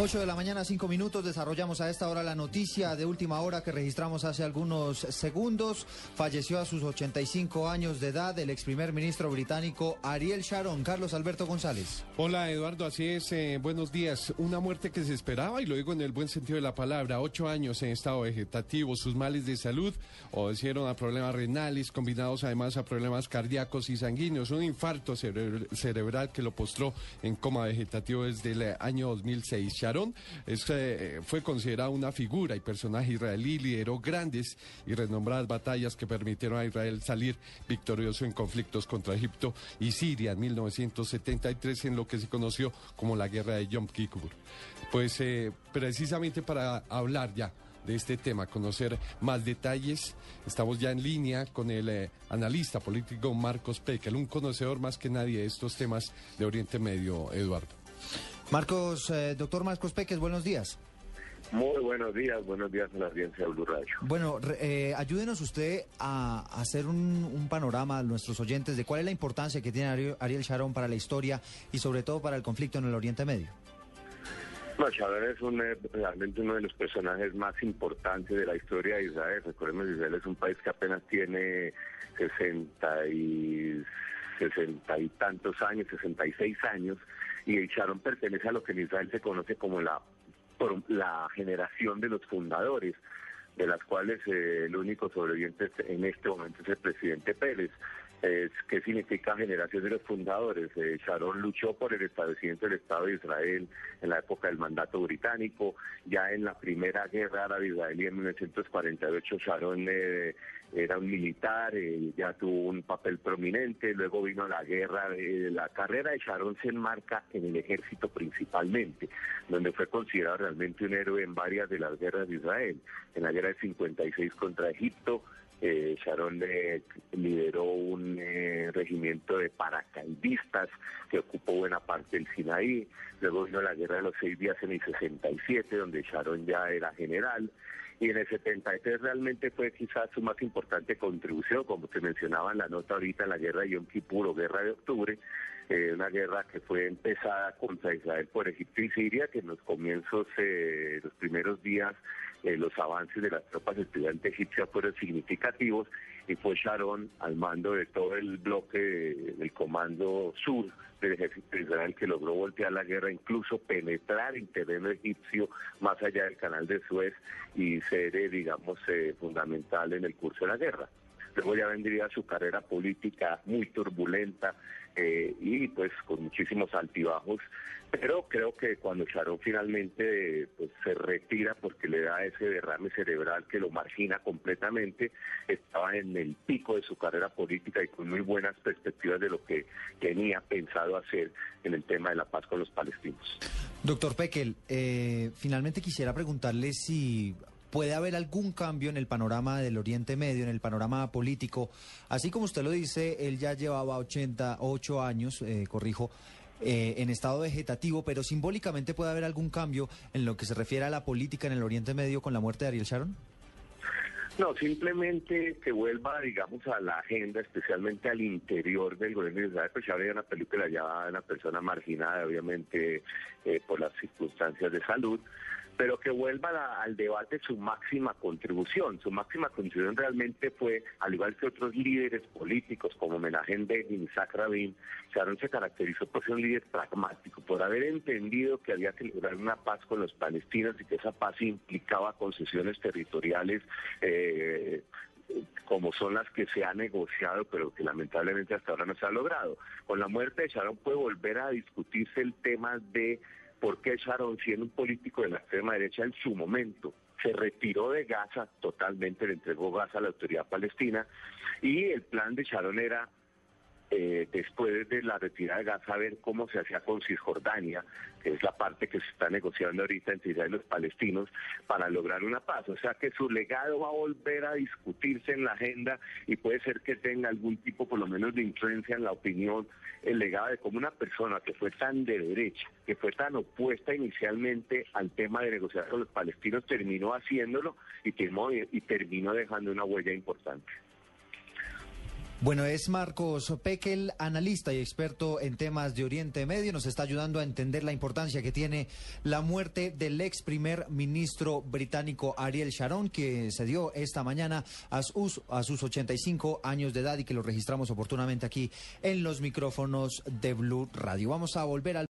8 de la mañana, 5 minutos. Desarrollamos a esta hora la noticia de última hora que registramos hace algunos segundos. Falleció a sus 85 años de edad el ex primer ministro británico Ariel Sharon. Carlos Alberto González. Hola Eduardo, así es. Eh, buenos días. Una muerte que se esperaba y lo digo en el buen sentido de la palabra. Ocho años en estado vegetativo. Sus males de salud obedecieron a problemas renales combinados además a problemas cardíacos y sanguíneos. Un infarto cerebral que lo postró en coma vegetativo desde el año 2006. Sharon eh, fue considerada una figura y personaje israelí, lideró grandes y renombradas batallas que permitieron a Israel salir victorioso en conflictos contra Egipto y Siria en 1973 en lo que se conoció como la guerra de Yom Kippur. Pues eh, precisamente para hablar ya de este tema, conocer más detalles. Estamos ya en línea con el eh, analista político Marcos Pekel, un conocedor más que nadie de estos temas de Oriente Medio, Eduardo. Marcos, eh, doctor Marcos Peques, buenos días. Muy buenos días, buenos días a la audiencia de Blue Radio. Bueno, eh, ayúdenos usted a, hacer un, panorama a nuestros oyentes de cuál es la importancia que tiene Ariel Sharon para la historia y sobre todo para el conflicto en el Oriente Medio. No, Sharon es eh, realmente uno de los personajes más importantes de la historia de Israel. Recordemos que Israel es un país que apenas tiene 60 60 y tantos años, 66 años y Sharon pertenece a lo que en Israel se conoce como la, la generación de los fundadores, de las cuales eh, el único sobreviviente en este momento es el presidente Pérez. ¿Qué significa generación de los fundadores? Eh, Sharon luchó por el establecimiento del Estado de Israel en la época del mandato británico, ya en la primera guerra árabe-israelí en 1948 Sharon eh, era un militar, eh, ya tuvo un papel prominente, luego vino la guerra, la carrera de Sharon se enmarca en el ejército principalmente, donde fue considerado realmente un héroe en varias de las guerras de Israel, en la guerra de 56 contra Egipto, eh, Sharon lideró un eh, regimiento de paracaidistas que ocupó buena parte del Sinaí. Luego vino la guerra de los seis días en el 67, donde Sharon ya era general. Y en el 73 realmente fue quizás su más importante contribución, como te mencionaba en la nota ahorita, la guerra de Yom Kippur o guerra de octubre, eh, una guerra que fue empezada contra Israel por Egipto y Siria, que en los comienzos, eh, los primeros días, eh, los avances de las tropas estudiantes egipcias fueron significativos y fue Sharon al mando de todo el bloque del comando sur del ejército de Israel que logró voltear la guerra, incluso penetrar en terreno egipcio más allá del canal de Suez y ser, eh, digamos, eh, fundamental en el curso de la guerra. Luego ya vendría su carrera política muy turbulenta eh, y pues con muchísimos altibajos, pero creo que cuando Sharon finalmente pues, se retira porque le da ese derrame cerebral que lo margina completamente, estaba en el pico de su carrera política y con muy buenas perspectivas de lo que tenía pensado hacer en el tema de la paz con los palestinos. Doctor Pekel, eh, finalmente quisiera preguntarle si ¿Puede haber algún cambio en el panorama del Oriente Medio, en el panorama político? Así como usted lo dice, él ya llevaba 88 años, eh, corrijo, eh, en estado vegetativo, pero simbólicamente puede haber algún cambio en lo que se refiere a la política en el Oriente Medio con la muerte de Ariel Sharon? No, simplemente que vuelva, digamos, a la agenda, especialmente al interior del gobierno de Israel, pues ya había una película ya una persona marginada, obviamente, eh, por las circunstancias de salud, pero que vuelva al debate su máxima contribución. Su máxima contribución realmente fue, al igual que otros líderes políticos como Menachem y Isaac Rabin, Sharon se caracterizó por ser un líder pragmático, por haber entendido que había que lograr una paz con los palestinos y que esa paz implicaba concesiones territoriales. Eh, como son las que se ha negociado, pero que lamentablemente hasta ahora no se ha logrado. Con la muerte de Sharon puede volver a discutirse el tema de por qué Sharon, siendo un político de la extrema derecha en su momento, se retiró de Gaza totalmente, le entregó Gaza a la autoridad palestina y el plan de Sharon era eh, después de la retirada de Gaza, ver cómo se hacía con Cisjordania, que es la parte que se está negociando ahorita entre Israel y los palestinos, para lograr una paz. O sea que su legado va a volver a discutirse en la agenda y puede ser que tenga algún tipo, por lo menos, de influencia en la opinión, el legado de cómo una persona que fue tan de derecha, que fue tan opuesta inicialmente al tema de negociar con los palestinos, terminó haciéndolo y terminó, y terminó dejando una huella importante. Bueno, es Marcos Pekel, analista y experto en temas de Oriente Medio. Nos está ayudando a entender la importancia que tiene la muerte del ex primer ministro británico Ariel Sharon, que se dio esta mañana a sus, a sus 85 años de edad y que lo registramos oportunamente aquí en los micrófonos de Blue Radio. Vamos a volver al